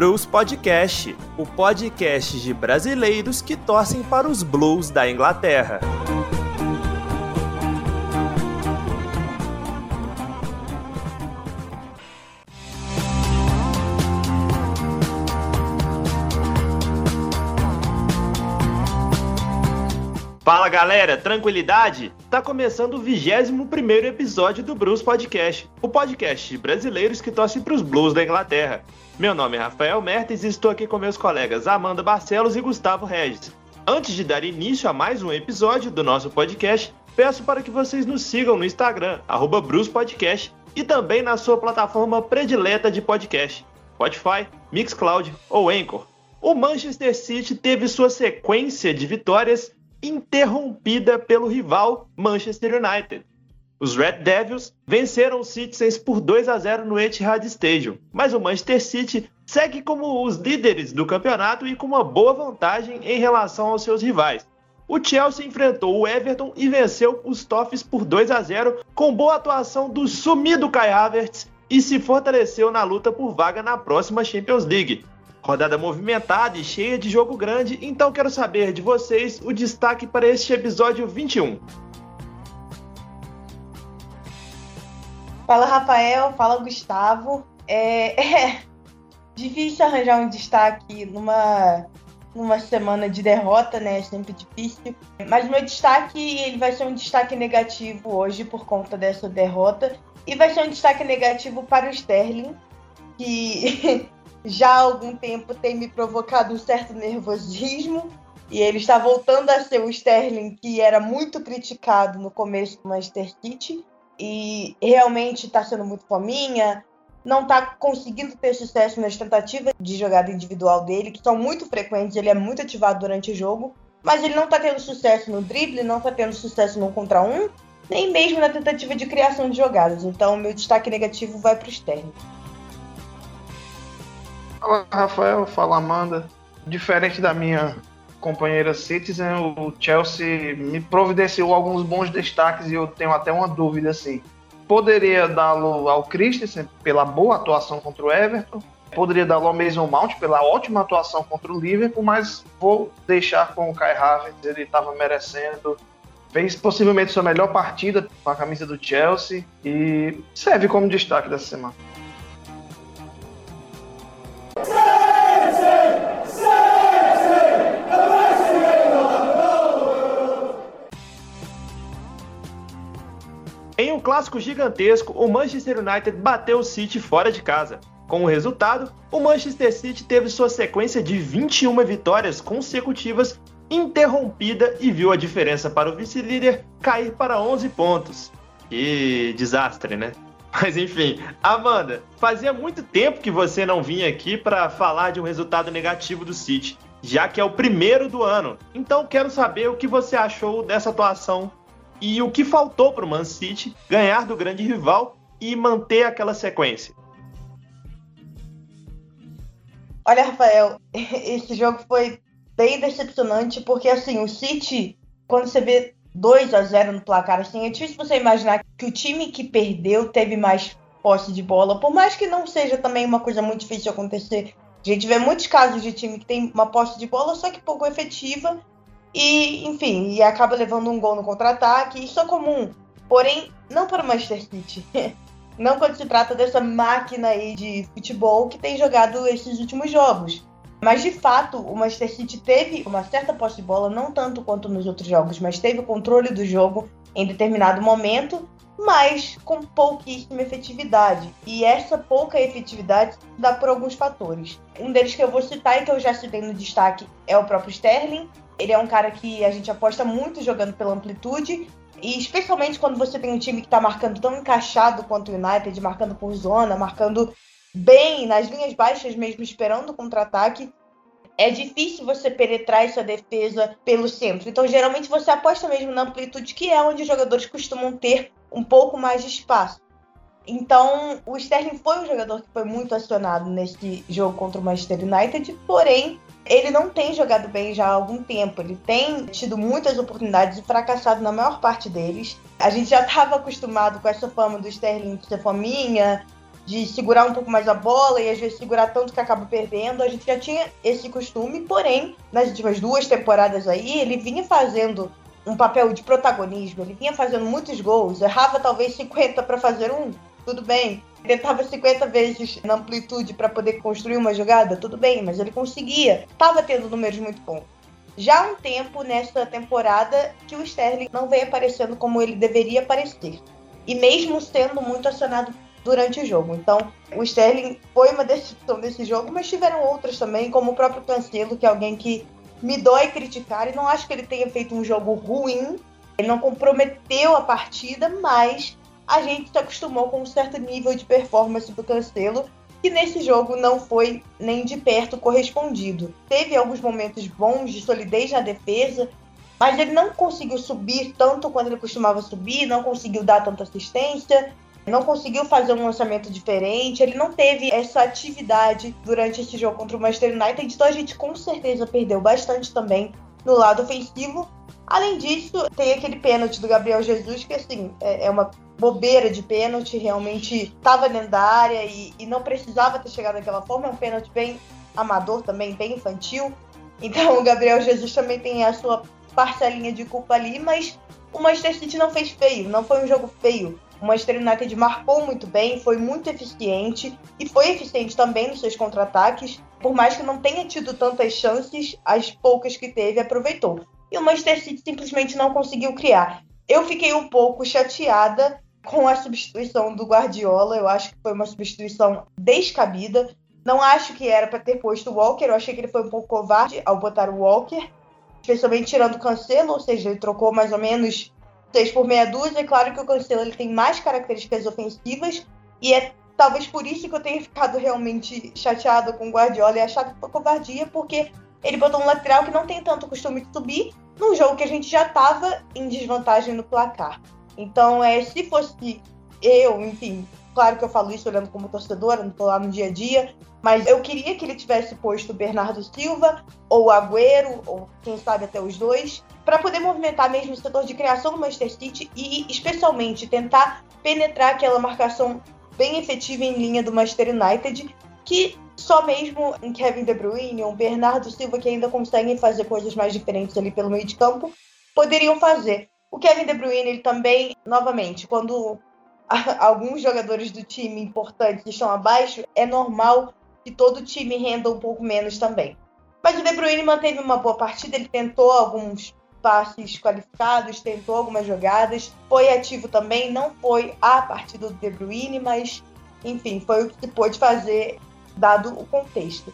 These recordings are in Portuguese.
Blues Podcast, o podcast de brasileiros que torcem para os Blues da Inglaterra. Fala galera, tranquilidade? Tá começando o 21 episódio do Blues Podcast, o podcast de brasileiros que torcem para os Blues da Inglaterra. Meu nome é Rafael Mertens e estou aqui com meus colegas Amanda Barcelos e Gustavo Regis. Antes de dar início a mais um episódio do nosso podcast, peço para que vocês nos sigam no Instagram, arroba Podcast, e também na sua plataforma predileta de podcast, Spotify, Mixcloud ou Anchor. O Manchester City teve sua sequência de vitórias interrompida pelo rival Manchester United. Os Red Devils venceram os Citizens por 2 a 0 no Etihad Stadium, mas o Manchester City segue como os líderes do campeonato e com uma boa vantagem em relação aos seus rivais. O Chelsea enfrentou o Everton e venceu os Toffees por 2 a 0 com boa atuação do sumido Kai Havertz e se fortaleceu na luta por vaga na próxima Champions League. Rodada movimentada e cheia de jogo grande, então quero saber de vocês o destaque para este episódio 21. Fala Rafael, fala Gustavo. É, é difícil arranjar um destaque numa, numa semana de derrota, né? É sempre difícil. Mas meu destaque ele vai ser um destaque negativo hoje por conta dessa derrota. E vai ser um destaque negativo para o Sterling, que já há algum tempo tem me provocado um certo nervosismo. E ele está voltando a ser o Sterling que era muito criticado no começo do Manchester City. E realmente está sendo muito fominha, não está conseguindo ter sucesso nas tentativas de jogada individual dele, que são muito frequentes, ele é muito ativado durante o jogo. Mas ele não está tendo sucesso no drible, não está tendo sucesso no contra um, nem mesmo na tentativa de criação de jogadas. Então, meu destaque negativo vai para o Sterling. Fala Rafael, fala Amanda. Diferente da minha companheira Citizen, o Chelsea me providenciou alguns bons destaques e eu tenho até uma dúvida assim. Poderia dá-lo ao Christensen pela boa atuação contra o Everton, poderia dar ao Mason Mount pela ótima atuação contra o Liverpool, mas vou deixar com o Kai Havertz, ele estava merecendo. Fez possivelmente sua melhor partida com a camisa do Chelsea e serve como destaque dessa semana. Clássico gigantesco, o Manchester United bateu o City fora de casa. Com o resultado, o Manchester City teve sua sequência de 21 vitórias consecutivas interrompida e viu a diferença para o vice-líder cair para 11 pontos. Que desastre, né? Mas enfim, Amanda, fazia muito tempo que você não vinha aqui para falar de um resultado negativo do City, já que é o primeiro do ano. Então quero saber o que você achou dessa atuação e o que faltou para o Man City ganhar do grande rival e manter aquela sequência? Olha, Rafael, esse jogo foi bem decepcionante porque assim, o City, quando você vê 2 a 0 no placar, assim, é difícil você imaginar que o time que perdeu teve mais posse de bola, por mais que não seja também uma coisa muito difícil de acontecer. A gente vê muitos casos de time que tem uma posse de bola, só que pouco efetiva, e, enfim, e acaba levando um gol no contra-ataque. Isso é comum. Porém, não para o Manchester City. não quando se trata dessa máquina aí de futebol que tem jogado esses últimos jogos. Mas de fato, o Manchester City teve uma certa posse de bola, não tanto quanto nos outros jogos, mas teve o controle do jogo em determinado momento, mas com pouquíssima efetividade. E essa pouca efetividade dá por alguns fatores. Um deles que eu vou citar e que eu já citei no destaque é o próprio Sterling, ele é um cara que a gente aposta muito jogando pela amplitude. E especialmente quando você tem um time que está marcando tão encaixado quanto o United, marcando por zona, marcando bem nas linhas baixas mesmo, esperando o contra-ataque, é difícil você penetrar essa defesa pelo centro. Então, geralmente, você aposta mesmo na amplitude, que é onde os jogadores costumam ter um pouco mais de espaço. Então, o Sterling foi um jogador que foi muito acionado nesse jogo contra o Manchester United, porém, ele não tem jogado bem já há algum tempo. Ele tem tido muitas oportunidades e fracassado na maior parte deles. A gente já estava acostumado com essa fama do Sterling de ser fominha, de segurar um pouco mais a bola e às vezes segurar tanto que acaba perdendo. A gente já tinha esse costume, porém, nas últimas duas temporadas aí, ele vinha fazendo um papel de protagonismo, ele vinha fazendo muitos gols, errava talvez 50 para fazer um, tudo bem. Tentava 50 vezes na amplitude para poder construir uma jogada, tudo bem, mas ele conseguia. Tava tendo números muito bons. Já há um tempo nessa temporada que o Sterling não vem aparecendo como ele deveria aparecer. E mesmo sendo muito acionado durante o jogo. Então, o Sterling foi uma decepção desse jogo, mas tiveram outras também, como o próprio Cancelo, que é alguém que me dói criticar e não acho que ele tenha feito um jogo ruim. Ele não comprometeu a partida, mas a gente se acostumou com um certo nível de performance do Cancelo, que nesse jogo não foi nem de perto correspondido. Teve alguns momentos bons de solidez na defesa, mas ele não conseguiu subir tanto quando ele costumava subir, não conseguiu dar tanta assistência, não conseguiu fazer um lançamento diferente, ele não teve essa atividade durante esse jogo contra o Manchester United, então a gente com certeza perdeu bastante também no lado ofensivo. Além disso, tem aquele pênalti do Gabriel Jesus, que assim, é, é uma bobeira de pênalti, realmente estava dentro da área e, e não precisava ter chegado daquela forma, é um pênalti bem amador também, bem infantil. Então o Gabriel Jesus também tem a sua parcelinha de culpa ali, mas o Manchester City não fez feio, não foi um jogo feio. O Manchester United marcou muito bem, foi muito eficiente e foi eficiente também nos seus contra-ataques. Por mais que não tenha tido tantas chances, as poucas que teve aproveitou. E o Manchester City simplesmente não conseguiu criar. Eu fiquei um pouco chateada com a substituição do Guardiola. Eu acho que foi uma substituição descabida. Não acho que era para ter posto o Walker. Eu achei que ele foi um pouco covarde ao botar o Walker, especialmente tirando o Cancelo, ou seja, ele trocou mais ou menos 6 por meia dúzia. É claro que o Cancelo ele tem mais características ofensivas e é talvez por isso que eu tenha ficado realmente chateado com o Guardiola e achado que foi covardia, porque ele botou um lateral que não tem tanto costume de subir num jogo que a gente já estava em desvantagem no placar. Então, é, se fosse eu, enfim, claro que eu falo isso olhando como torcedora, não estou lá no dia a dia, mas eu queria que ele tivesse posto o Bernardo Silva ou o Agüero, ou quem sabe até os dois, para poder movimentar mesmo o setor de criação do Manchester City e, especialmente, tentar penetrar aquela marcação bem efetiva em linha do Manchester United, que só mesmo em Kevin De Bruyne ou Bernardo Silva, que ainda conseguem fazer coisas mais diferentes ali pelo meio de campo, poderiam fazer. O Kevin De Bruyne, ele também, novamente, quando alguns jogadores do time importantes estão abaixo, é normal que todo time renda um pouco menos também. Mas o De Bruyne manteve uma boa partida, ele tentou alguns passes qualificados, tentou algumas jogadas, foi ativo também, não foi a partida do De Bruyne, mas enfim, foi o que pôde fazer dado o contexto.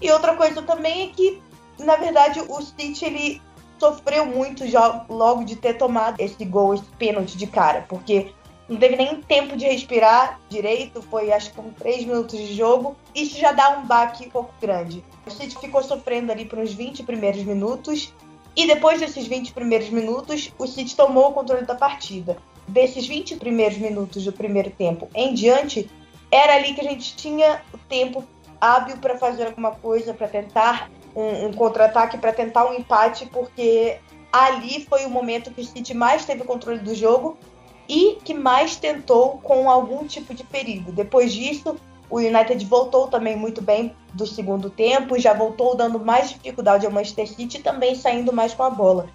E outra coisa também é que, na verdade, o City ele sofreu muito logo de ter tomado esse gol, esse pênalti de cara, porque não teve nem tempo de respirar direito, foi acho que com três minutos de jogo. Isso já dá um baque um pouco grande. O City ficou sofrendo ali por uns 20 primeiros minutos e depois desses 20 primeiros minutos, o City tomou o controle da partida. Desses 20 primeiros minutos do primeiro tempo em diante, era ali que a gente tinha o tempo hábil para fazer alguma coisa, para tentar um, um contra-ataque, para tentar um empate, porque ali foi o momento que o City mais teve controle do jogo e que mais tentou com algum tipo de perigo. Depois disso, o United voltou também muito bem do segundo tempo, já voltou dando mais dificuldade ao Manchester City e também saindo mais com a bola.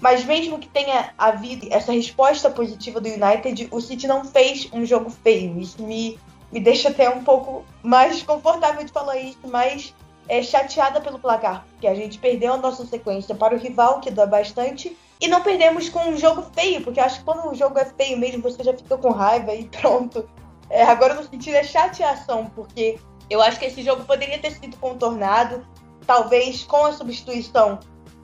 Mas mesmo que tenha havido essa resposta positiva do United, o City não fez um jogo feio. Isso me, me deixa até um pouco mais desconfortável de falar isso, mas é chateada pelo placar, porque a gente perdeu a nossa sequência para o rival, que dói bastante, e não perdemos com um jogo feio, porque acho que quando o jogo é feio mesmo, você já fica com raiva e pronto. É, agora no sentido é chateação, porque eu acho que esse jogo poderia ter sido contornado, talvez com a substituição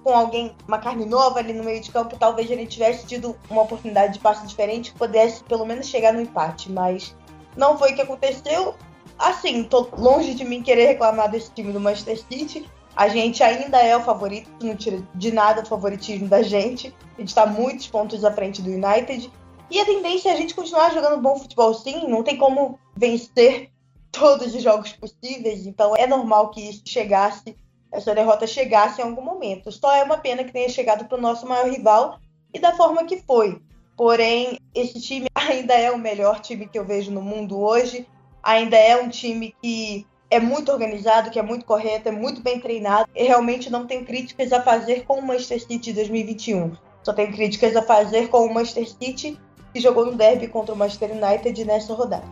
com alguém, uma carne nova ali no meio de campo, talvez ele tivesse tido uma oportunidade de passe diferente pudesse pelo menos chegar no empate, mas não foi o que aconteceu. Assim, tô longe de mim querer reclamar desse time do Manchester City. A gente ainda é o favorito, não tira de nada o favoritismo da gente. A gente está muitos pontos à frente do United. E a tendência é a gente continuar jogando bom futebol sim, não tem como vencer todos os jogos possíveis, então é normal que isso chegasse, essa derrota chegasse em algum momento. Só é uma pena que tenha chegado para o nosso maior rival e da forma que foi. Porém, esse time ainda é o melhor time que eu vejo no mundo hoje. Ainda é um time que é muito organizado, que é muito correto, é muito bem treinado. E realmente não tem críticas a fazer com o Manchester City 2021. Só tem críticas a fazer com o Manchester City que jogou no derby contra o Manchester United nessa rodada.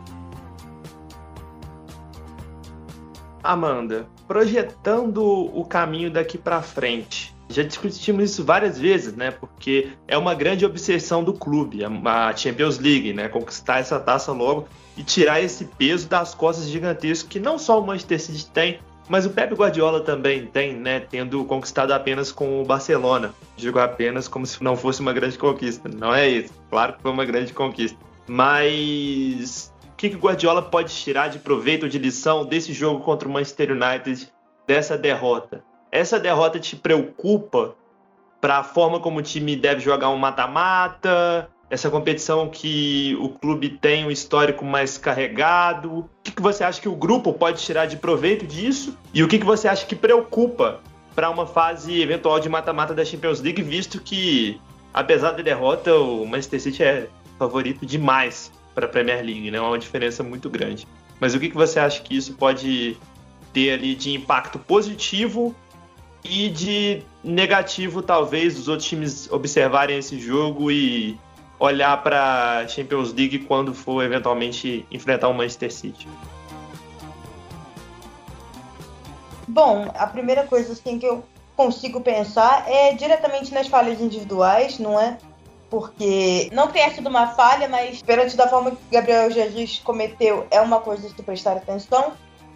Amanda, projetando o caminho daqui para frente, já discutimos isso várias vezes, né? Porque é uma grande obsessão do clube, a Champions League, né? Conquistar essa taça logo e tirar esse peso das costas gigantescas que não só o Manchester City tem, mas o Pep Guardiola também tem, né? Tendo conquistado apenas com o Barcelona. Digo apenas como se não fosse uma grande conquista. Não é isso. Claro que foi uma grande conquista. Mas o que, que o Guardiola pode tirar de proveito ou de lição desse jogo contra o Manchester United, dessa derrota? essa derrota te preocupa para a forma como o time deve jogar um mata-mata? Essa competição que o clube tem um histórico mais carregado? O que, que você acha que o grupo pode tirar de proveito disso? E o que, que você acha que preocupa para uma fase eventual de mata-mata da Champions League, visto que, apesar da derrota, o Manchester City é favorito demais para a Premier League, né? É uma diferença muito grande. Mas o que, que você acha que isso pode ter ali de impacto positivo e de negativo, talvez, os outros times observarem esse jogo e olhar para Champions League quando for eventualmente enfrentar o Manchester City? Bom, a primeira coisa assim, que eu consigo pensar é diretamente nas falhas individuais, não é? Porque não tenha sido uma falha, mas perante da forma que Gabriel Jesus cometeu, é uma coisa de prestar atenção.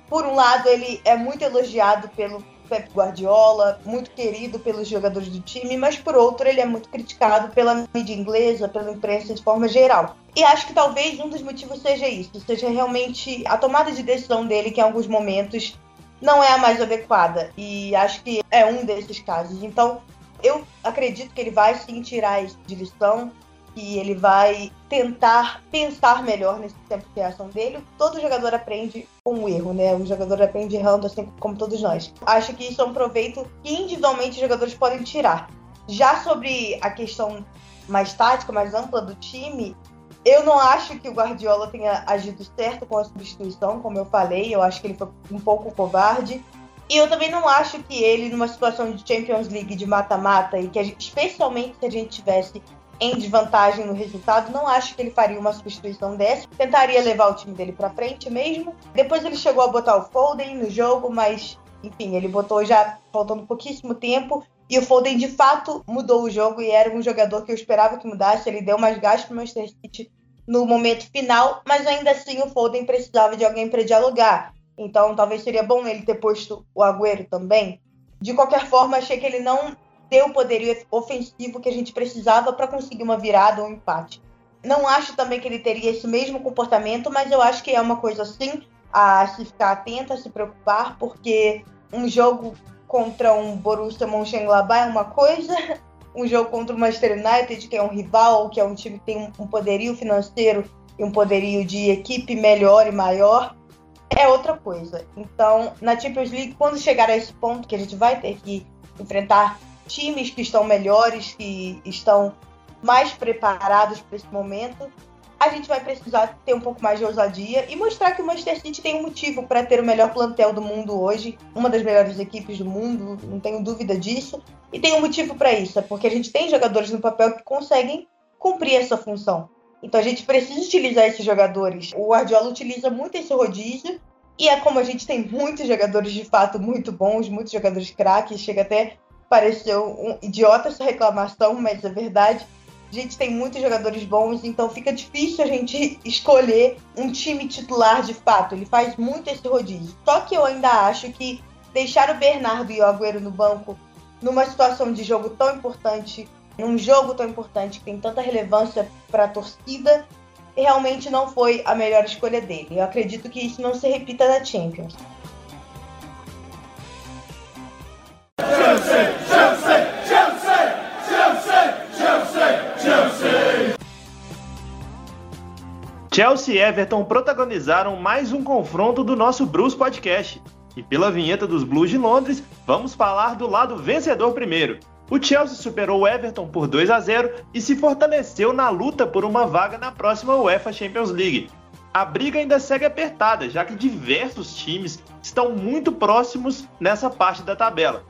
Por um lado, ele é muito elogiado pelo Pep Guardiola, muito querido pelos jogadores do time, mas por outro ele é muito criticado pela mídia inglesa, pela imprensa de forma geral. E acho que talvez um dos motivos seja isso, seja realmente a tomada de decisão dele que em alguns momentos não é a mais adequada. E acho que é um desses casos. Então, eu acredito que ele vai sim tirar isso de lição que ele vai tentar pensar melhor nesse tempo de reação dele. Todo jogador aprende com o erro, né? O jogador aprende errando, assim como todos nós. Acho que isso é um proveito que individualmente os jogadores podem tirar. Já sobre a questão mais tática, mais ampla do time, eu não acho que o Guardiola tenha agido certo com a substituição, como eu falei. Eu acho que ele foi um pouco covarde. E eu também não acho que ele, numa situação de Champions League de mata-mata, e que gente, especialmente se a gente tivesse em desvantagem no resultado, não acho que ele faria uma substituição dessa. Tentaria levar o time dele para frente mesmo. Depois ele chegou a botar o Foden no jogo, mas enfim, ele botou já faltando pouquíssimo tempo. E o Foden de fato mudou o jogo e era um jogador que eu esperava que mudasse. Ele deu mais gasto o Manchester City no momento final, mas ainda assim o Foden precisava de alguém para dialogar. Então talvez seria bom ele ter posto o Agüero também. De qualquer forma, achei que ele não ter o poderio ofensivo que a gente precisava para conseguir uma virada ou um empate. Não acho também que ele teria esse mesmo comportamento, mas eu acho que é uma coisa assim a se ficar atenta, a se preocupar, porque um jogo contra um Borussia Mönchengladbach é uma coisa, um jogo contra o Manchester United, que é um rival, que é um time que tem um poderio financeiro e um poderio de equipe melhor e maior, é outra coisa. Então, na Champions League, quando chegar a esse ponto que a gente vai ter que enfrentar times que estão melhores, que estão mais preparados para esse momento, a gente vai precisar ter um pouco mais de ousadia e mostrar que o Manchester City tem um motivo para ter o melhor plantel do mundo hoje, uma das melhores equipes do mundo, não tenho dúvida disso. E tem um motivo para isso, é porque a gente tem jogadores no papel que conseguem cumprir essa função. Então a gente precisa utilizar esses jogadores. O Guardiola utiliza muito esse rodízio e é como a gente tem muitos jogadores de fato muito bons, muitos jogadores craques, chega até pareceu um idiota essa reclamação, mas é verdade. A gente tem muitos jogadores bons, então fica difícil a gente escolher um time titular de fato. Ele faz muito esse rodízio. Só que eu ainda acho que deixar o Bernardo e o Agüero no banco numa situação de jogo tão importante, num jogo tão importante que tem tanta relevância para a torcida, realmente não foi a melhor escolha dele. Eu acredito que isso não se repita na Champions. Chelsea e Everton protagonizaram mais um confronto do nosso Blues Podcast. E pela vinheta dos Blues de Londres, vamos falar do lado vencedor primeiro. O Chelsea superou o Everton por 2 a 0 e se fortaleceu na luta por uma vaga na próxima UEFA Champions League. a briga ainda segue apertada, já que diversos times estão muito próximos nessa parte da tabela.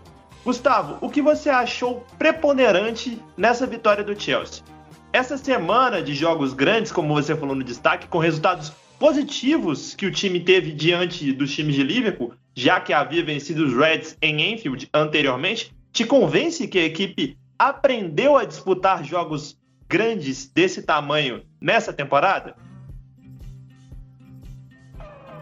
Gustavo, o que você achou preponderante nessa vitória do Chelsea? Essa semana de jogos grandes, como você falou no destaque, com resultados positivos que o time teve diante dos times de Liverpool, já que havia vencido os Reds em Enfield anteriormente, te convence que a equipe aprendeu a disputar jogos grandes desse tamanho nessa temporada?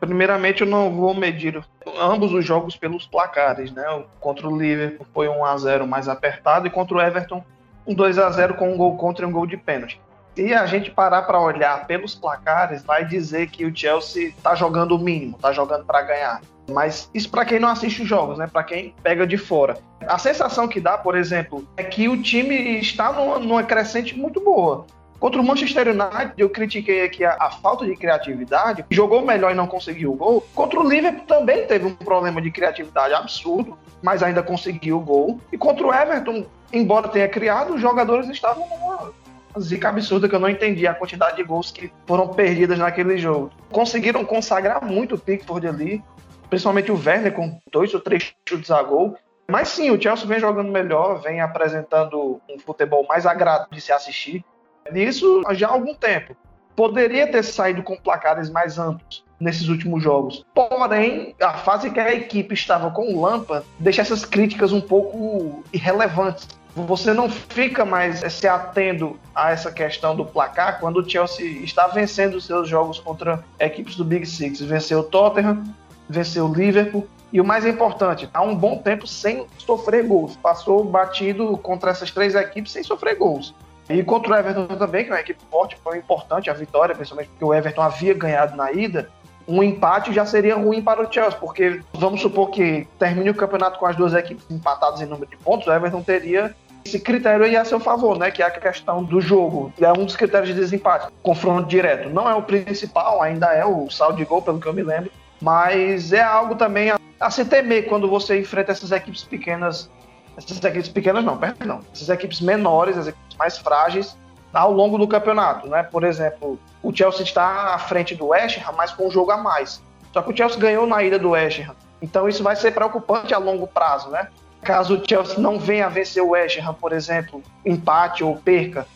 Primeiramente, eu não vou medir ambos os jogos pelos placares, né? Contra o Liverpool foi um a 0 mais apertado e contra o Everton um 2 a 0 com um gol contra e um gol de pênalti. Se a gente parar para olhar pelos placares, vai dizer que o Chelsea está jogando o mínimo, está jogando para ganhar. Mas isso para quem não assiste os jogos, né? Para quem pega de fora. A sensação que dá, por exemplo, é que o time está numa, crescente muito boa. Contra o Manchester United, eu critiquei aqui a, a, falta de criatividade, jogou melhor e não conseguiu o gol. Contra o Liverpool também teve um problema de criatividade absurdo, mas ainda conseguiu o gol. E contra o Everton, embora tenha criado, os jogadores estavam numa zica absurda que eu não entendi a quantidade de gols que foram perdidas naquele jogo. Conseguiram consagrar muito o Pickford ali, principalmente o Werner com dois ou três chutes a gol. Mas sim, o Chelsea vem jogando melhor, vem apresentando um futebol mais agradável de se assistir. Isso já há algum tempo. Poderia ter saído com placares mais amplos nesses últimos jogos. Porém, a fase que a equipe estava com o Lampa deixa essas críticas um pouco irrelevantes. Você não fica mais se atendo a essa questão do placar quando o Chelsea está vencendo os seus jogos contra equipes do Big Six. Venceu o Tottenham, venceu o Liverpool e o mais importante, há um bom tempo sem sofrer gols. Passou batido contra essas três equipes sem sofrer gols. E contra o Everton também, que é uma equipe forte, foi importante a vitória, principalmente porque o Everton havia ganhado na ida. Um empate já seria ruim para o Chelsea, porque vamos supor que termine o campeonato com as duas equipes empatadas em número de pontos, o Everton teria esse critério aí a seu favor, né? Que é a questão do jogo. É um dos critérios de desempate. Confronto direto. Não é o principal, ainda é o saldo de gol, pelo que eu me lembro. Mas é algo também a, a se temer quando você enfrenta essas equipes pequenas essas equipes pequenas não, perdão, essas equipes menores, as equipes mais frágeis ao longo do campeonato, né? Por exemplo, o Chelsea está à frente do West Ham, mas com um jogo a mais. Só que o Chelsea ganhou na ida do West Ham. Então isso vai ser preocupante a longo prazo, né? Caso o Chelsea não venha a vencer o West Ham, por exemplo, empate ou perca,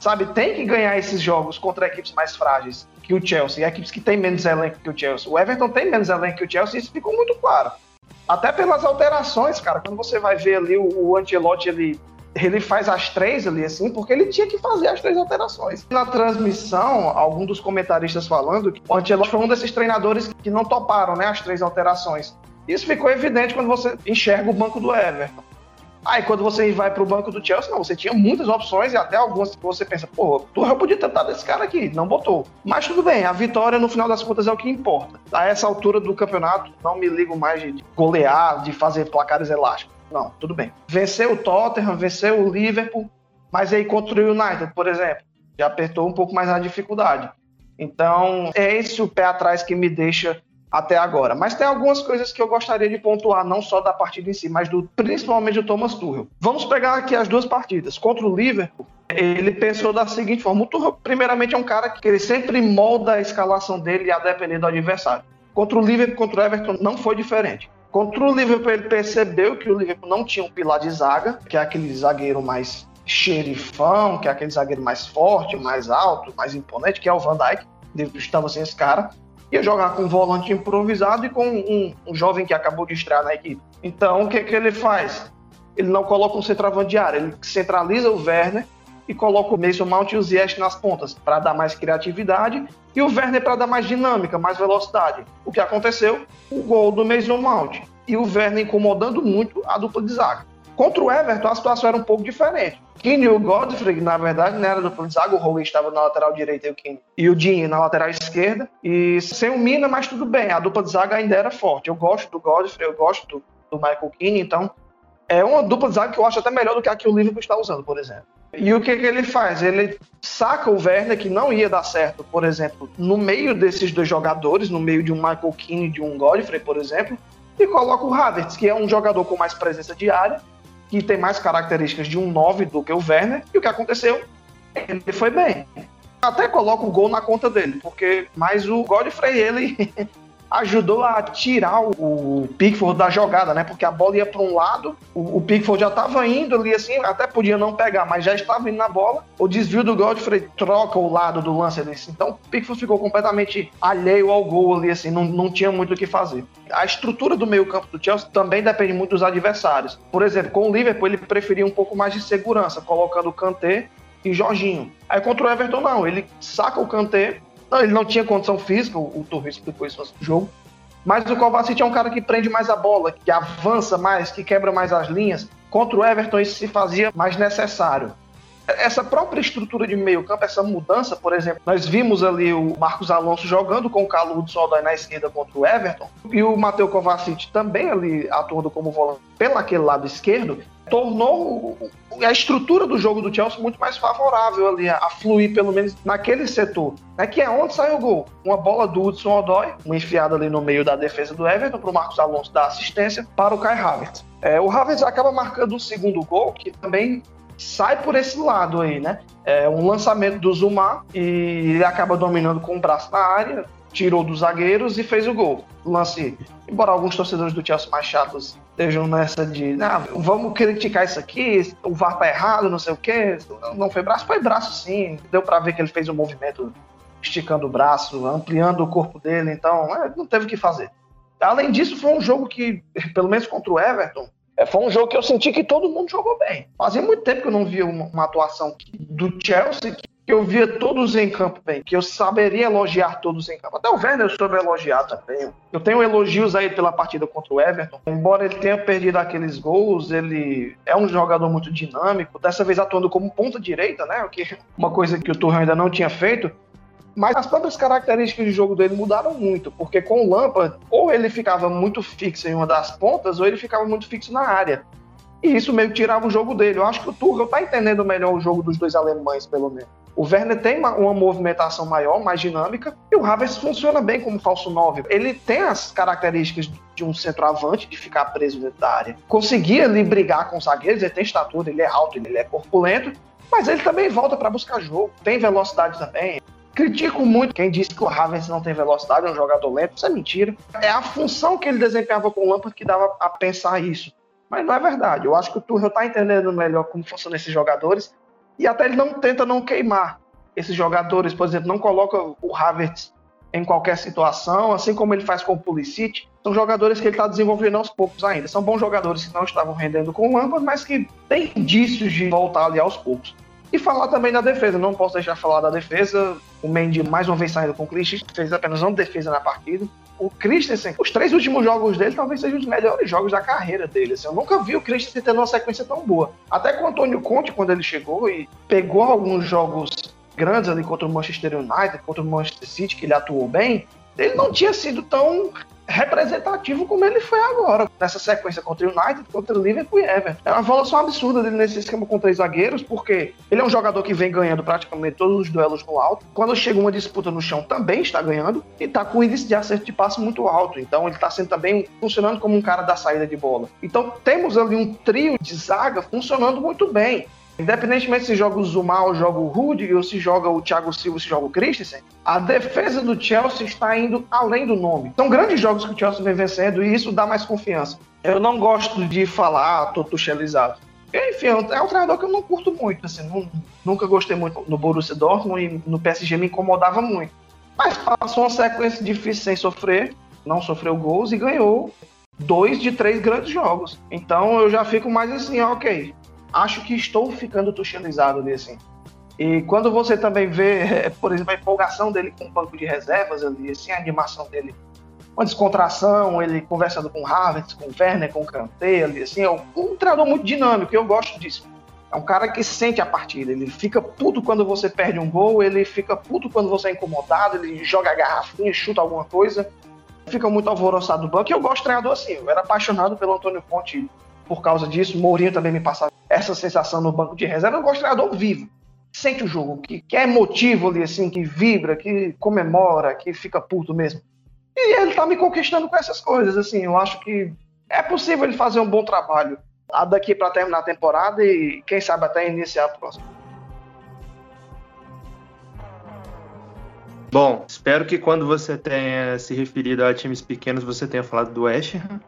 sabe, tem que ganhar esses jogos contra equipes mais frágeis que o Chelsea, equipes que têm menos elenco que o Chelsea. O Everton tem menos elenco que o Chelsea, isso ficou muito claro. Até pelas alterações, cara. Quando você vai ver ali o, o Ancelotti, ele, ele faz as três ali, assim, porque ele tinha que fazer as três alterações. Na transmissão, algum dos comentaristas falando que o Ancelotti foi um desses treinadores que não toparam, né, as três alterações. Isso ficou evidente quando você enxerga o banco do Everton. Aí quando você vai para o banco do Chelsea, não, você tinha muitas opções e até algumas que você pensa, pô, tu podia tentar desse cara aqui, não botou. Mas tudo bem, a vitória no final das contas é o que importa. A essa altura do campeonato, não me ligo mais de golear, de fazer placares elásticos. Não, tudo bem. Venceu o Tottenham, venceu o Liverpool, mas aí contra o United, por exemplo, já apertou um pouco mais a dificuldade. Então, é esse o pé atrás que me deixa até agora. Mas tem algumas coisas que eu gostaria de pontuar, não só da partida em si, mas do, principalmente do Thomas Tuchel. Vamos pegar aqui as duas partidas. Contra o Liverpool, ele pensou da seguinte forma: o Tuchel, primeiramente, é um cara que ele sempre molda a escalação dele a depender do adversário. Contra o Liverpool, contra o Everton, não foi diferente. Contra o Liverpool, ele percebeu que o Liverpool não tinha um pilar de zaga, que é aquele zagueiro mais xerifão, que é aquele zagueiro mais forte, mais alto, mais imponente, que é o Van Dijk. Estava sem esse cara ia jogar com um volante improvisado e com um, um jovem que acabou de estrear na equipe. Então, o que, que ele faz? Ele não coloca um centroavante de área, ele centraliza o Werner e coloca o Mason Mount e o Ziyech nas pontas para dar mais criatividade e o Werner para dar mais dinâmica, mais velocidade. O que aconteceu? O gol do Mason Mount e o Werner incomodando muito a dupla de zaga. Contra o Everton, a situação era um pouco diferente. Kine e o Godfrey, na verdade, não era dupla de zaga, o Rowe estava na lateral direita e o Kine. E o Dinho na lateral esquerda. E sem o Mina, mas tudo bem, a dupla de zaga ainda era forte. Eu gosto do Godfrey, eu gosto do, Michael Kine, então é uma dupla de zaga que eu acho até melhor do que a que o Liverpool está usando, por exemplo. E o que, que ele faz? Ele saca o Werner, que não ia dar certo, por exemplo, no meio desses dois jogadores, no meio de um Michael Keane e de um Godfrey, por exemplo, e coloca o Havertz, que é um jogador com mais presença de área, que tem mais características de um 9 do que o Werner, e o que aconteceu? Ele foi bem. até coloco o gol na conta dele, porque mas o Godfrey ele ajudou a tirar o Pickford da jogada, né? Porque a bola ia para um lado, o, Pickford já estava indo ali assim, até podia não pegar, mas já estava indo na bola. O desvio do Godfrey troca o lado do lance ali. Assim. Então o Pickford ficou completamente alheio ao gol ali, assim, não, não tinha muito o que fazer. A estrutura do meio-campo do Chelsea também depende muito dos adversários. Por exemplo, com o Liverpool ele preferia um pouco mais de segurança, colocando o Kanté e Jorginho. Aí contra o Everton não, ele saca o Kanté ele não tinha condição física, o, Torres explicou isso no jogo. Mas o Kovacic é um cara que prende mais a bola, que avança mais, que quebra mais as linhas. Contra o Everton isso se fazia mais necessário. Essa própria estrutura de meio campo, essa mudança, por exemplo, nós vimos ali o Marcos Alonso jogando com o Caludo Soldai na esquerda contra o Everton, e o Mateu Kovacic também ali atuando como volante pelaquele lado esquerdo, tornou a estrutura do jogo do Chelsea muito mais favorável ali a, fluir, pelo menos naquele setor, né, que é onde saiu o gol. Uma bola do Hudson Odoi, uma enfiada ali no meio da defesa do Everton para o Marcos Alonso dar assistência para o Kai Havertz. É, o Havertz acaba marcando o segundo gol, que também sai por esse lado aí, né? É um lançamento do Zuma e ele acaba dominando com o braço na área, tirou dos zagueiros e fez o gol. Lance, embora alguns torcedores do Chelsea mais chatos estejam nessa de, ah, vamos criticar isso aqui, o VAR tá errado, não sei o quê. Não foi braço? Foi braço sim. Deu para ver que ele fez um movimento esticando o braço, ampliando o corpo dele, então é, não teve o que fazer. Além disso, foi um jogo que, pelo menos contra o Everton, foi um jogo que eu senti que todo mundo jogou bem. Fazia muito tempo que eu não via uma, uma atuação do Chelsea que eu via todos em campo bem, que eu saberia elogiar todos em campo. Até o Werner eu soube elogiar também. Eu tenho elogios aí pela partida contra o Everton. Embora ele tenha perdido aqueles gols, ele é um jogador muito dinâmico, dessa vez atuando como ponta direita, né? Que uma coisa que o Tuchel ainda não tinha feito. Mas as próprias características de jogo dele mudaram muito, porque com o Lampard, ou ele ficava muito fixo em uma das pontas, ou ele ficava muito fixo na área. E isso meio que tirava o jogo dele. Eu acho que o Tuchel tá entendendo melhor o jogo dos dois alemães, pelo menos. O Werner tem uma, uma, movimentação maior, mais dinâmica, e o Havertz funciona bem como falso 9. Ele tem as características de um centroavante, de ficar preso dentro da área. Conseguia ali brigar com os zagueiros, ele tem estatura, ele é alto, ele é corpulento, mas ele também volta para buscar jogo, tem velocidade também. Critico muito quem disse que o Havertz não tem velocidade, é um jogador lento, isso é mentira. É a função que ele desempenhava com o Lampard que dava a pensar isso. Mas não é verdade. Eu acho que o Tuchel está entendendo melhor como funcionam esses jogadores e até ele não tenta não queimar esses jogadores, por exemplo, não coloca o Havertz em qualquer situação, assim como ele faz com o Pulisic. São jogadores que ele está desenvolvendo aos poucos ainda. São bons jogadores que não estavam rendendo com o Lampard, mas que têm indícios de voltar ali aos poucos. E falar também da defesa, não posso deixar de falar da defesa. O Mendy, mais uma vez saindo com o Christensen, fez apenas uma defesa na partida. O Christensen, os três últimos jogos dele talvez sejam os melhores jogos da carreira dele. Assim, eu nunca vi o Christensen tendo uma sequência tão boa. Até com o Antônio Conte, quando ele chegou e pegou alguns jogos grandes ali contra o Manchester United, contra o Manchester City, que ele atuou bem, ele não tinha sido tão representativo como ele foi agora, nessa sequência contra o United, contra o Liverpool e Everton. É uma evolução absurda dele nesse esquema com três zagueiros, porque ele é um jogador que vem ganhando praticamente todos os duelos no alto. Quando chega uma disputa no chão, também está ganhando e está com índice de acerto de passe muito alto. Então ele está sendo também funcionando como um cara da saída de bola. Então temos ali um trio de zaga funcionando muito bem. Independentemente se joga o Zuma ou joga o Rudy, ou se joga o Thiago Silva se joga o Christensen, a defesa do Chelsea está indo além do nome. São grandes jogos que o Chelsea vem vencendo e isso dá mais confiança. Eu não gosto de falar, ah, tô tuchelizado. Enfim, é um treinador que eu não curto muito, assim, não, nunca gostei muito no Borussia Dortmund e no PSG me incomodava muito. Mas passou uma sequência difícil sem sofrer, não sofreu gols e ganhou dois de três grandes jogos. Então eu já fico mais assim, ok, acho que estou ficando tuchelizado ali, assim. E quando você também vê, por exemplo, a empolgação dele com o banco de reservas ali, assim, a animação dele, uma descontração, ele conversando com o Havertz, com o Werner, com o Kanté ali, assim, é um treinador muito dinâmico, eu gosto disso. É um cara que sente a partida, ele fica puto quando você perde um gol, ele fica puto quando você é incomodado, ele joga a garrafinha, chuta alguma coisa, fica muito alvoroçado do banco, e eu gosto de treinador assim, eu era apaixonado pelo Antônio Conte por causa disso, Mourinho também me passava essa sensação no banco de reserva. Eu gosto de treinador vivo, sente o jogo, que, que é emotivo ali, assim, que vibra, que comemora, que fica puto mesmo. E ele tá me conquistando com essas coisas, assim, eu acho que é possível ele fazer um bom trabalho daqui para terminar a temporada e quem sabe até iniciar a próxima. Bom, espero que quando você tenha se referido a times pequenos, você tenha falado do West Ham.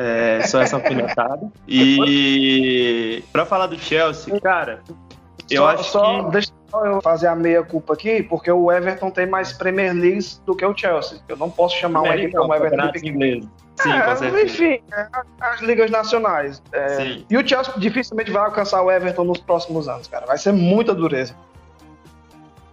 É, só essa alfinetada. E para falar do Chelsea, cara, eu só, acho só, que. Deixa eu fazer a meia culpa aqui, porque o Everton tem mais Premier Leagues do que o Chelsea. Eu não posso chamar uma equipe como o Everton de inglês. Sim, é, com certeza. Enfim, é, as ligas nacionais. É, e o Chelsea dificilmente vai alcançar o Everton nos próximos anos, cara. Vai ser muita dureza.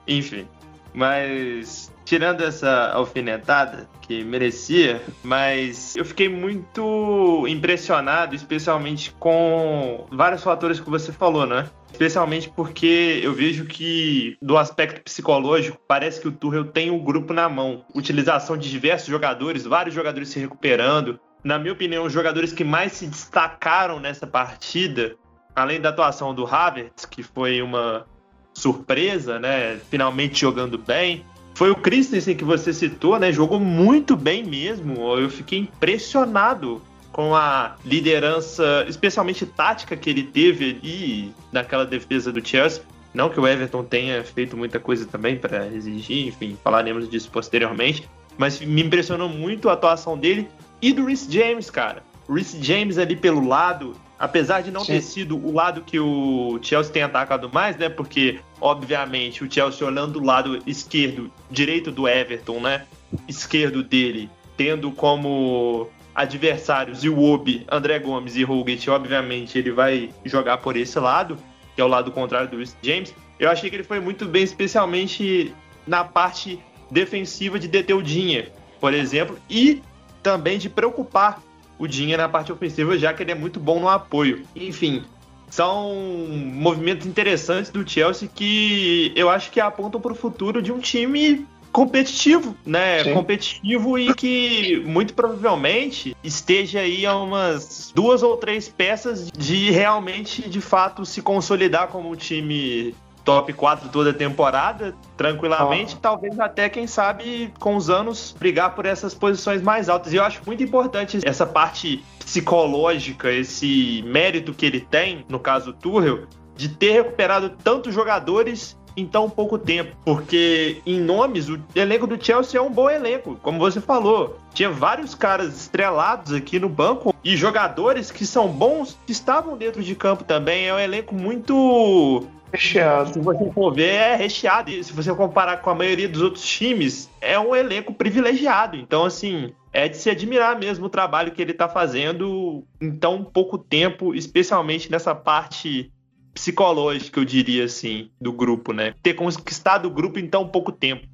Enfim, mas tirando essa alfinetada que merecia, mas eu fiquei muito impressionado, especialmente com vários fatores que você falou, né? Especialmente porque eu vejo que, do aspecto psicológico, parece que o Tuchel tem o grupo na mão. Utilização de diversos jogadores, vários jogadores se recuperando. Na minha opinião, os jogadores que mais se destacaram nessa partida, além da atuação do Havertz, que foi uma surpresa, né? Finalmente jogando bem. Foi o Christensen que você citou, né? Jogou muito bem mesmo. Eu fiquei impressionado com a liderança, especialmente tática que ele teve ali naquela defesa do Chelsea. Não que o Everton tenha feito muita coisa também para exigir, enfim, falaremos disso posteriormente. Mas me impressionou muito a atuação dele e do Rhys James, cara. O Rhys James ali pelo lado, apesar de não Sim. ter sido o lado que o Chelsea tem atacado mais, né? Porque, obviamente, o Chelsea olhando do lado esquerdo, direito do Everton, né? Esquerdo dele, tendo como adversários Iwobi, André Gomes e Holgate, obviamente ele vai jogar por esse lado, que é o lado contrário do James. Eu achei que ele foi muito bem, especialmente na parte defensiva de deter o Dinha, por exemplo, e também de preocupar o Dinha na parte ofensiva, já que ele é muito bom no apoio. Enfim, são movimentos interessantes do Chelsea que eu acho que apontam para o futuro de um time competitivo, né? Sim. Competitivo e que muito provavelmente esteja aí a umas duas ou três peças de realmente, de fato, se consolidar como um time top 4 toda a temporada, tranquilamente, talvez até, quem sabe, com os anos, brigar por essas posições mais altas. E eu acho muito importante essa parte psicológica, esse mérito que ele tem, no caso do Tuchel, de ter recuperado tantos jogadores em tão pouco tempo. Porque, em nomes, o elenco do Chelsea é um bom elenco, como você falou. Tinha vários caras estrelados aqui no banco e jogadores que são bons que estavam dentro de campo também. É um elenco muito Recheado. se você for ver, é recheado. E se você comparar com a maioria dos outros times, é um elenco privilegiado. Então, assim, é de se admirar mesmo o trabalho que ele tá fazendo em tão pouco tempo, especialmente nessa parte psicológica, eu diria assim, do grupo, né? Ter conquistado o grupo em tão pouco tempo.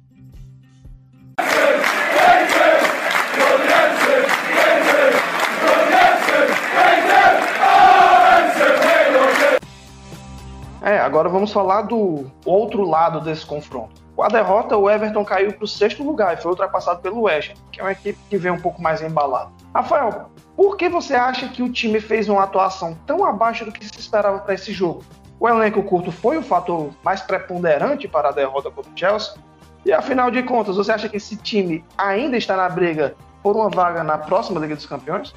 É, agora vamos falar do outro lado desse confronto. Com a derrota, o Everton caiu para o sexto lugar e foi ultrapassado pelo West, que é uma equipe que vem um pouco mais embalada. Rafael, por que você acha que o time fez uma atuação tão abaixo do que se esperava para esse jogo? O elenco curto foi o fator mais preponderante para a derrota contra o Chelsea? E afinal de contas, você acha que esse time ainda está na briga por uma vaga na próxima Liga dos Campeões?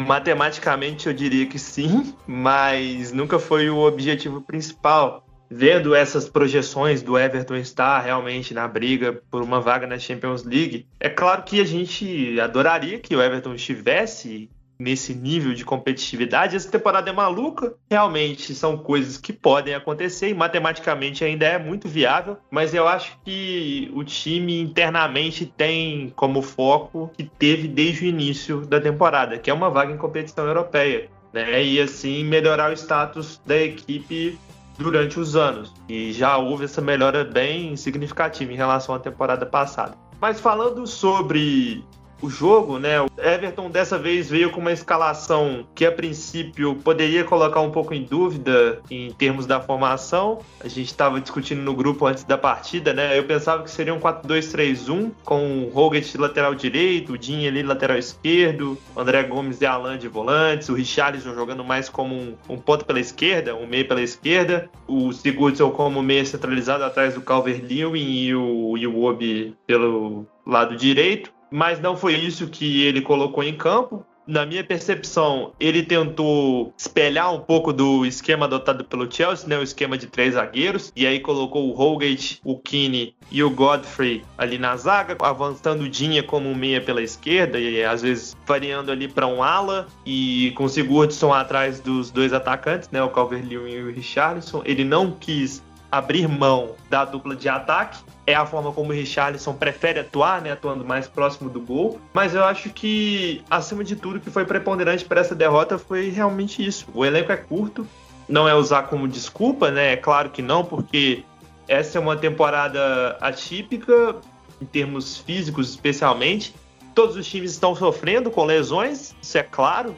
Matematicamente eu diria que sim, mas nunca foi o objetivo principal. Vendo essas projeções do Everton estar realmente na briga por uma vaga na Champions League, é claro que a gente adoraria que o Everton estivesse nesse nível de competitividade. Essa temporada é maluca, realmente são coisas que podem acontecer e matematicamente ainda é muito viável, mas eu acho que o time internamente tem como foco que teve desde o início da temporada, que é uma vaga em competição europeia, né? E assim melhorar o status da equipe durante os anos. E já houve essa melhora bem significativa em relação à temporada passada. Mas falando sobre o jogo, né? O Everton dessa vez veio com uma escalação que a princípio poderia colocar um pouco em dúvida em termos da formação. A gente estava discutindo no grupo antes da partida, né? Eu pensava que seria um 4-2-3-1 com o de lateral direito, o Dinho ali lateral esquerdo, o André Gomes e Alan de volantes, o Richarlison jogando mais como um, um ponto pela esquerda, um meio pela esquerda, o Sigurdsson como meio centralizado atrás do Calvert-Lewin e o Iwobi pelo lado direito mas não foi isso que ele colocou em campo. na minha percepção, ele tentou espelhar um pouco do esquema adotado pelo Chelsea, né? O esquema de três zagueiros. E aí colocou o Holgate, o Keane e o Godfrey ali na zaga, avançando o Dinha como meia pela esquerda e às vezes variando ali para um ala e com o Sigurdsson atrás dos dois atacantes, né? O Calvert-Lewin e o Richarlison. Ele não quis abrir mão da dupla de ataque. É a forma como o Richarlison prefere atuar, né, atuando mais próximo do gol. Mas eu acho que, acima de tudo, o que foi preponderante para essa derrota foi realmente isso. O elenco é curto, não é usar como desculpa, né? É claro que não, porque essa é uma temporada atípica, em termos físicos especialmente. Todos os times estão sofrendo com lesões, isso é claro.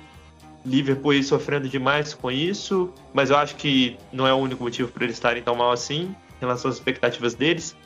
Liverpool aí sofrendo demais com isso, mas eu acho que não é o único motivo para eles estarem tão mal assim em relação às expectativas deles.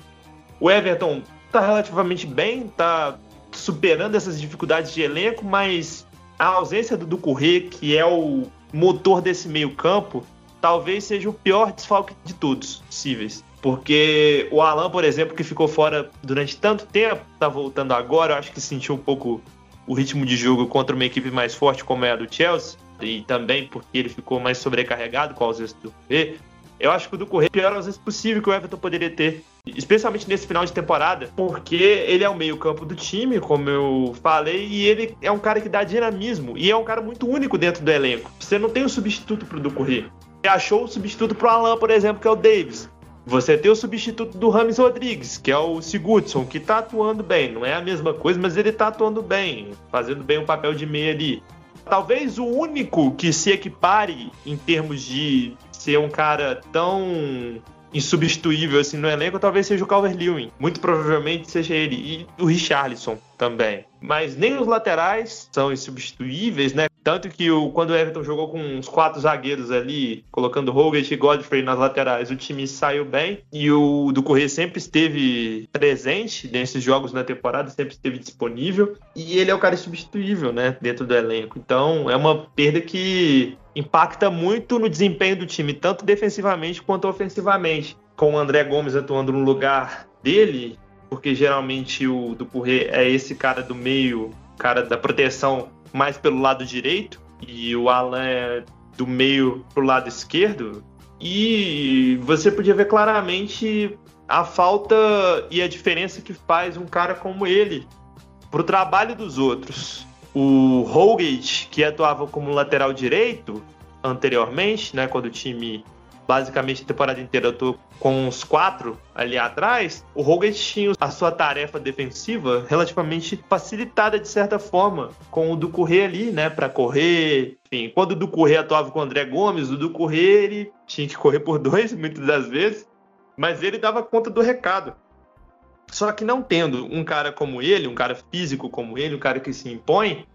O Everton tá relativamente bem, tá superando essas dificuldades de elenco, mas a ausência do Ducurré, que é o motor desse meio-campo, talvez seja o pior desfalque de todos possíveis. Porque o Alan, por exemplo, que ficou fora durante tanto tempo, tá voltando agora, eu acho que sentiu um pouco o ritmo de jogo contra uma equipe mais forte como é a do Chelsea, e também porque ele ficou mais sobrecarregado com a ausência do Corrêa, eu acho que o do Corrêa é a pior ausência possível que o Everton poderia ter, especialmente nesse final de temporada, porque ele é o meio-campo do time, como eu falei, e ele é um cara que dá dinamismo e é um cara muito único dentro do elenco. Você não tem um substituto pro do Corrêa. Você achou o substituto pro Alan, por exemplo, que é o Davis. Você tem o substituto do Rames Rodrigues, que é o Sigurdsson, que tá atuando bem. Não é a mesma coisa, mas ele tá atuando bem, fazendo bem o papel de meia ali. Talvez o único que se equipare em termos de ser um cara tão insubstituível assim no elenco, talvez seja o Calvert-Lewin. Muito provavelmente seja ele. E o Richarlison também. Mas nem os laterais são insubstituíveis, né? Tanto que o, quando o Everton jogou com uns quatro zagueiros ali, colocando Hogarth e Godfrey nas laterais, o time saiu bem. E o do Correia sempre esteve presente nesses jogos na temporada, sempre esteve disponível. E ele é o cara insubstituível, né? Dentro do elenco. Então é uma perda que impacta muito no desempenho do time, tanto defensivamente quanto ofensivamente. Com o André Gomes atuando no lugar dele, porque geralmente o Ducouré é esse cara do meio, cara da proteção mais pelo lado direito, e o Alan é do meio pro lado esquerdo. E você podia ver claramente a falta e a diferença que faz um cara como ele pro trabalho dos outros. O Holgate, que atuava como lateral direito anteriormente, né, quando o time basicamente a temporada inteira atuou com os quatro ali atrás, o Hogan tinha a sua tarefa defensiva relativamente facilitada de certa forma, com o do Correr ali, né, para correr. Enfim, quando o do Correr atuava com o André Gomes, o do Correr ele tinha que correr por dois muitas das vezes, mas ele dava conta do recado. Só que não tendo um cara como ele, um cara físico como ele, um cara que se impõe,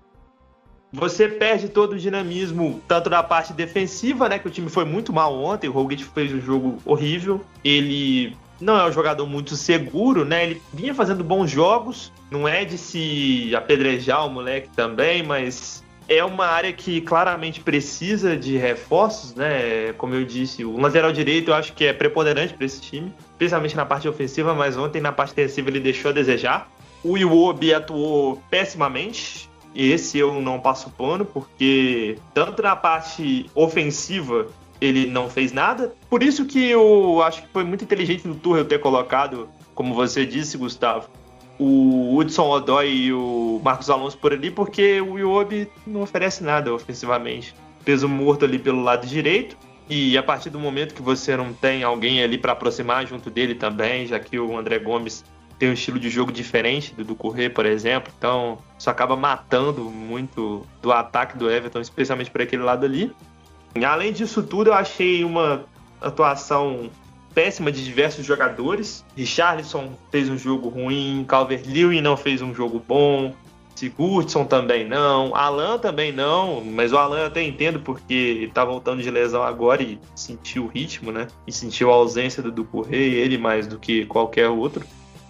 você perde todo o dinamismo, tanto da parte defensiva, né? Que o time foi muito mal ontem. O Rogic fez um jogo horrível. Ele não é um jogador muito seguro, né? Ele vinha fazendo bons jogos. Não é de se apedrejar o moleque também, mas é uma área que claramente precisa de reforços, né? Como eu disse, o lateral direito eu acho que é preponderante para esse time, especialmente na parte ofensiva, mas ontem na parte defensiva ele deixou a desejar. O Iwobi atuou pessimamente, esse eu não passo pano, porque tanto na parte ofensiva ele não fez nada. Por isso que eu acho que foi muito inteligente do Tuchel ter colocado, como você disse, Gustavo, o Hudson Odoi e o Marcos Alonso por ali, porque o Iwobi não oferece nada ofensivamente. Peso morto ali pelo lado direito. E a partir do momento que você não tem alguém ali para aproximar junto dele também, já que o André Gomes tem um estilo de jogo diferente do, do Correr, por exemplo. Então, isso acaba matando muito do ataque do Everton, especialmente por aquele lado ali. Além disso tudo, eu achei uma atuação péssima de diversos jogadores. Richarlison fez um jogo ruim, Calvert-Lewin não fez um jogo bom, Sigurdsson também não, Alan também não, mas o Alan eu até entendo porque está voltando de lesão agora e sentiu o ritmo, né? E sentiu a ausência do, Correia, ele mais do que qualquer outro.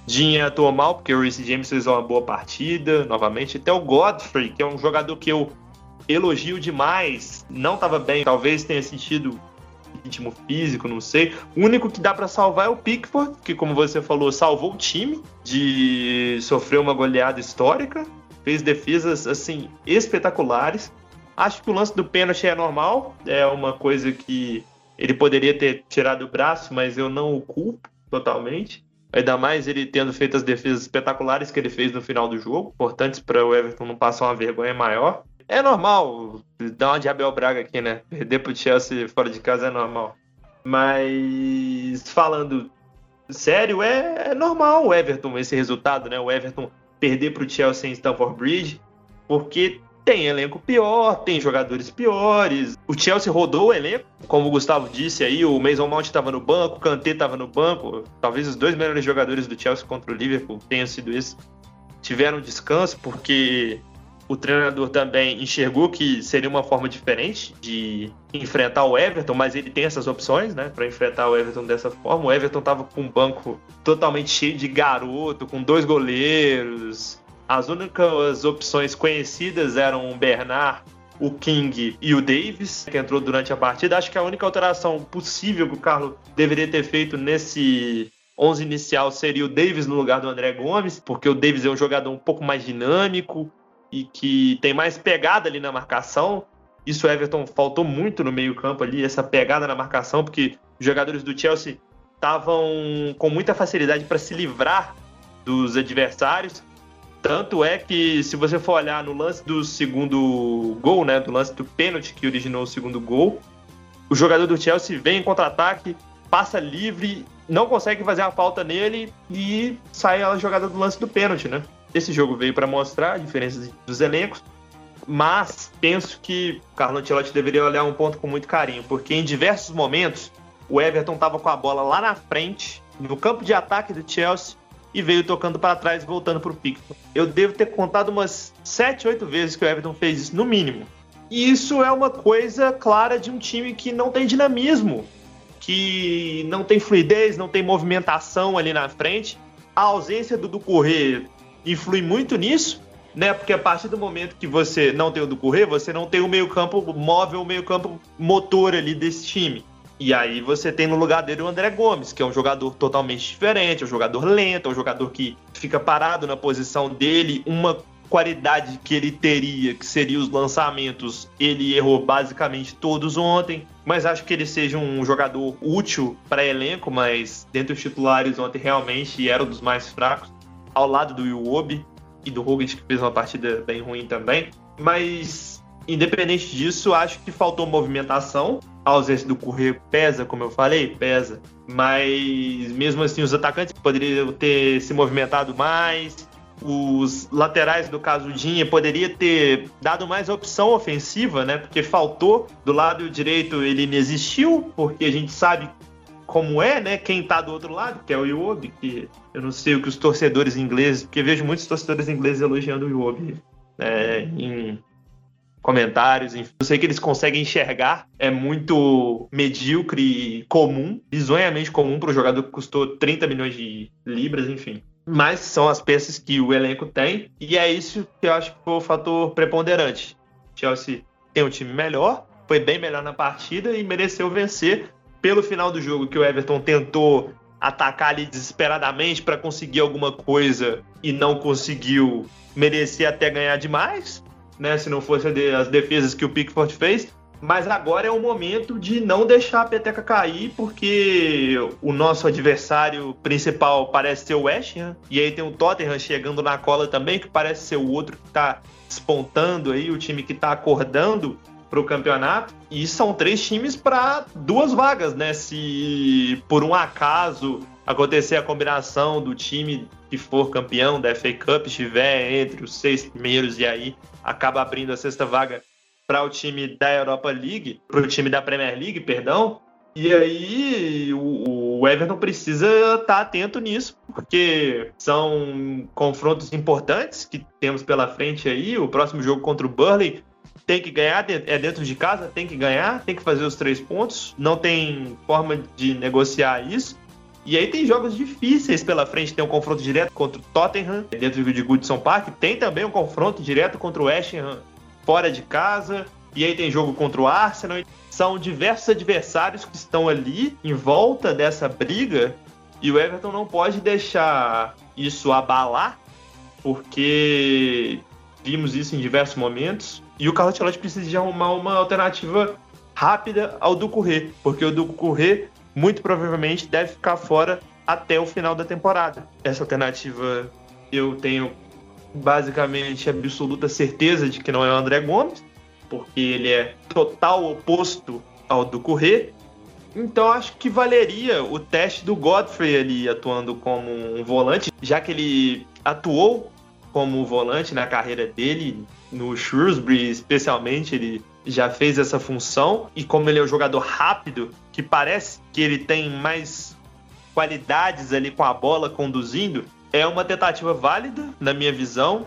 Dinha atuou mal, porque o Reece James fez uma boa partida, novamente. Até o Godfrey, que é um jogador que eu elogio demais, não estava bem, talvez tenha sentido ritmo físico, não sei. O único que dá para salvar é o Pickford, que como você falou, salvou o time de sofrer uma goleada histórica. fez defesas assim espetaculares. Acho que o lance do pênalti é normal, é uma coisa que ele poderia ter tirado o braço, mas eu não o culpo totalmente. Ainda mais ele tendo feito as defesas espetaculares que ele fez no final do jogo, importantes para o Everton não passar uma vergonha maior. É normal dar uma de Abel Braga aqui, né? Perder pro Chelsea fora de casa é normal. Mas falando sério, é, é normal o Everton esse resultado, né? O Everton perder pro Chelsea em Stamford Bridge, porque tem elenco pior, tem jogadores piores. O Chelsea rodou o elenco, como o Gustavo disse aí, o Mason Mount estava no banco, o Kanté estava no banco. Talvez os dois melhores jogadores do Chelsea contra o Liverpool tenham sido esses. Tiveram descanso porque o treinador também enxergou que seria uma forma diferente de enfrentar o Everton, mas ele tem essas opções, né, para enfrentar o Everton dessa forma. O Everton estava com um banco totalmente cheio de garoto, com dois goleiros, as únicas opções conhecidas eram o Bernard, o King e o Davis, que entrou durante a partida. Acho que a única alteração possível que o Carlos deveria ter feito nesse 11 inicial seria o Davis no lugar do André Gomes, porque o Davis é um jogador um pouco mais dinâmico e que tem mais pegada ali na marcação. Isso Everton faltou muito no meio-campo ali, essa pegada na marcação, porque os jogadores do Chelsea estavam com muita facilidade para se livrar dos adversários tanto é que, se você for olhar no lance do segundo gol, né, do lance do pênalti que originou o segundo gol, o jogador do Chelsea vem em contra-ataque, passa livre, não consegue fazer a falta nele e sai a jogada do lance do pênalti, né? Esse jogo veio para mostrar a diferença dos elencos, mas penso que o Carlo Ancelotti deveria olhar um ponto com muito carinho, porque em diversos momentos o Everton estava com a bola lá na frente, no campo de ataque do Chelsea, e veio tocando para trás, voltando para o Pickford. Eu devo ter contado umas 7, 8 vezes que o Everton fez isso, no mínimo. E isso é uma coisa clara de um time que não tem dinamismo, que não tem fluidez, não tem movimentação ali na frente. A ausência do Ducorrer influi muito nisso, né? Porque a partir do momento que você não tem o Ducorrer, você não tem o meio-campo móvel, o meio-campo motor ali desse time. E aí você tem no lugar dele o André Gomes, que é um jogador totalmente diferente, é um jogador lento, é um jogador que fica parado na posição dele. Uma qualidade que ele teria, que seria os lançamentos, ele errou basicamente todos ontem. Mas acho que ele seja um jogador útil para elenco, mas dentre os titulares ontem realmente era um dos mais fracos, ao lado do Iwobi e do Roglic, que fez uma partida bem ruim também. Mas independente disso, acho que faltou movimentação a ausência do Correio pesa, como eu falei, pesa. Mas mesmo assim, os atacantes poderiam ter se movimentado mais. Os laterais, do caso Dinha, poderia ter dado mais opção ofensiva, né? Porque faltou. Do lado direito ele não existiu, porque a gente sabe como é, né? Quem tá do outro lado, que é o Iwobi, que eu não sei o que os torcedores ingleses, porque vejo muitos torcedores ingleses elogiando o Iwobi né, em comentários, enfim. Eu sei que eles conseguem enxergar, é muito medíocre e comum, bizonhamente comum para o jogador que custou 30 milhões de libras, enfim. Mas são as peças que o elenco tem, e é isso que eu acho que foi o fator preponderante. Chelsea tem um time melhor, foi bem melhor na partida e mereceu vencer. Pelo final do jogo, que o Everton tentou atacar ali desesperadamente para conseguir alguma coisa e não conseguiu, merecer até ganhar demais né? Se não fosse as defesas que o Pickford fez. Mas agora é o momento de não deixar a peteca cair, porque o nosso adversário principal parece ser o West Ham, e aí tem o Tottenham chegando na cola também, que parece ser o outro que está despontando aí, o time que está acordando para o campeonato. E são três times para duas vagas, né? Se por um acaso acontecer a combinação do time que for campeão da FA Cup estiver entre os seis primeiros e aí acaba abrindo a sexta vaga para o time da Europa League, para o time da Premier League, perdão. E aí o, o Everton precisa estar tá atento nisso, porque são confrontos importantes que temos pela frente aí. O próximo jogo contra o Burley tem que ganhar, é dentro de casa, tem que ganhar, tem que fazer os três pontos. Não tem forma de negociar isso. E aí tem jogos difíceis pela frente, tem um confronto direto contra o Tottenham, dentro de Goodson Park, tem também um confronto direto contra o West Ham fora de casa, e aí tem jogo contra o Arsenal. São diversos adversários que estão ali em volta dessa briga, e o Everton não pode deixar isso abalar, porque vimos isso em diversos momentos. E o Carlos Ancelotti precisa de arrumar uma alternativa rápida ao do Correr, porque o do Correr muito provavelmente deve ficar fora até o final da temporada. Essa alternativa eu tenho basicamente absoluta certeza de que não é o André Gomes, porque ele é total oposto ao do Correr. Então acho que valeria o teste do Godfrey ali atuando como um volante, já que ele atuou como volante na carreira dele, no Shrewsbury especialmente, ele já fez essa função e como ele é um jogador rápido, que parece que ele tem mais qualidades ali com a bola conduzindo, é uma tentativa válida na minha visão.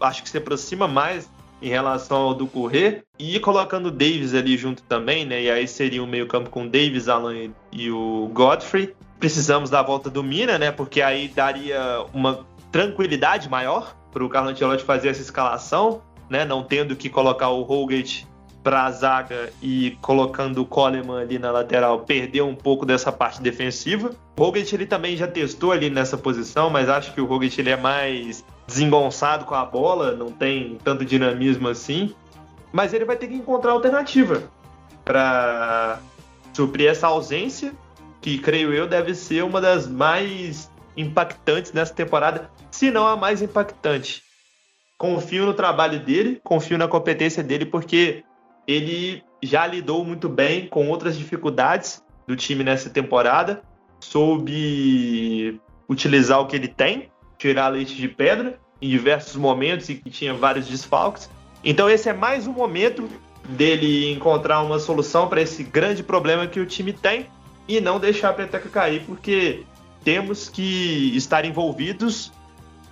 Acho que se aproxima mais em relação ao do correr e colocando o Davis ali junto também, né? E aí seria um meio-campo com Davis, Alan e o Godfrey. Precisamos da volta do Mina, né? Porque aí daria uma tranquilidade maior para o Carlo Ancelotti fazer essa escalação, né? Não tendo que colocar o Holgate para a zaga e colocando o Coleman ali na lateral, perdeu um pouco dessa parte defensiva. O Roget ele também já testou ali nessa posição, mas acho que o Roget ele é mais desengonçado com a bola, não tem tanto dinamismo assim. Mas ele vai ter que encontrar alternativa para suprir essa ausência, que creio eu deve ser uma das mais impactantes nessa temporada, se não a mais impactante. Confio no trabalho dele, confio na competência dele, porque ele já lidou muito bem com outras dificuldades do time nessa temporada, soube utilizar o que ele tem, tirar leite de pedra em diversos momentos e que tinha vários desfalques. Então esse é mais um momento dele encontrar uma solução para esse grande problema que o time tem e não deixar a peteca cair, porque temos que estar envolvidos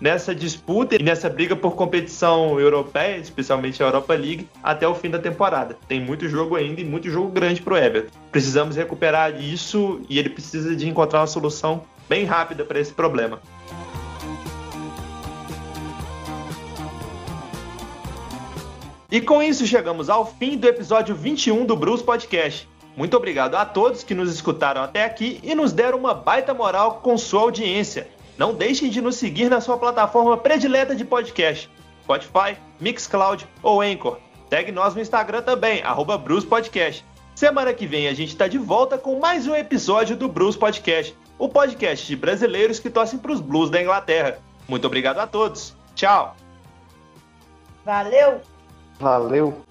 nessa disputa e nessa briga por competição europeia, especialmente a Europa League, até o fim da temporada. Tem muito jogo ainda e muito jogo grande para o Everton. Precisamos recuperar isso e ele precisa de encontrar uma solução bem rápida para esse problema. E com isso chegamos ao fim do episódio 21 do Bruce Podcast. Muito obrigado a todos que nos escutaram até aqui e nos deram uma baita moral com sua audiência. Não deixem de nos seguir na sua plataforma predileta de podcast, Spotify, Mixcloud ou Anchor. Segue nós no Instagram também, arroba Bruce Podcast. Semana que vem a gente está de volta com mais um episódio do Bruce Podcast, o podcast de brasileiros que torcem para os Blues da Inglaterra. Muito obrigado a todos. Tchau. Valeu. Valeu.